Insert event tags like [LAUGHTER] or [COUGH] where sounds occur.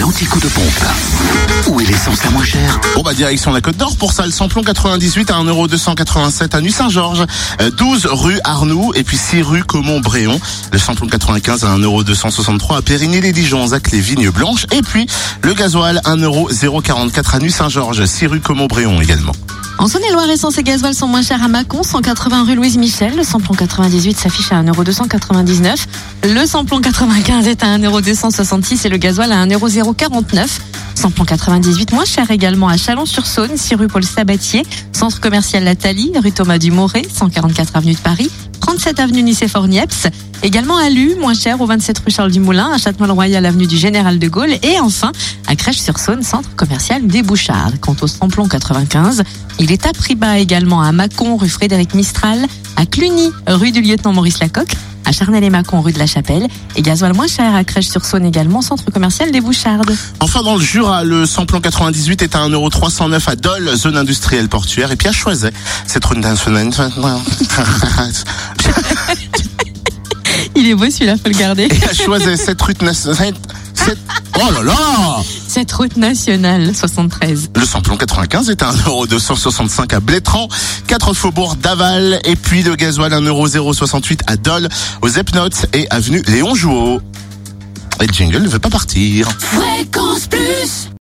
L'anticoup de pompe. Où est l'essence la moins chère Bon bah direction la Côte d'Or pour ça, le samplon 98 à 1,287€ à Nuit-Saint-Georges, euh, 12 rue Arnoux et puis 6 rue Comont-Bréon. Le samplon 95 à 1,263€ à Périgny-les-Dijon, Zac les Vignes Blanches et puis le gasoil 1,044€ à Nuit-Saint-Georges, 6 rue Comont-Bréon également. En Saône-et-Loire, essence et gasoil sont moins chers à Mâcon, 180 rue Louise Michel. Le samplon 98 s'affiche à 1,299€. Le samplon 95 est à 1,266€ et le gasoil à 1,049€. Samplon 98 moins cher également à Chalon-sur-Saône, 6 rue Paul Sabatier, centre commercial La Thalie, rue Thomas Dumoré, 144 avenue de Paris, 37 avenue Nicéphore-Niepce. Également à Lu, moins cher au 27 rue Charles Dumoulin, à Châtenois-le-Royal avenue du Général de Gaulle et enfin à Crèche-sur-Saône, centre commercial des Bouchards. Quant au samplon 95, il est à prix bas également à Mâcon, rue Frédéric Mistral, à Cluny, rue du lieutenant Maurice Lacocque, à Charnay-les-Macon, rue de la Chapelle, et gasoil moins cher à Crèche-sur-Saône également, centre commercial des Bouchardes. Enfin dans le Jura, le samplon 98 est à 1,309€ à Dole, zone industrielle portuaire et puis à Choiset. Cette route nationale... [LAUGHS] [LAUGHS] Il est beau celui-là, faut le garder. Et à Choiset, cette route nationale... cette- Oh là là Cette route nationale 73. Le samplon 95 est à 1,265€ à Blétran, 4 faubourg d'Aval, et puis le gasoil 1,068€ à Dole, aux Epnotes et avenue Léon Jouot. Et le jingle ne veut pas partir. Fréquence Plus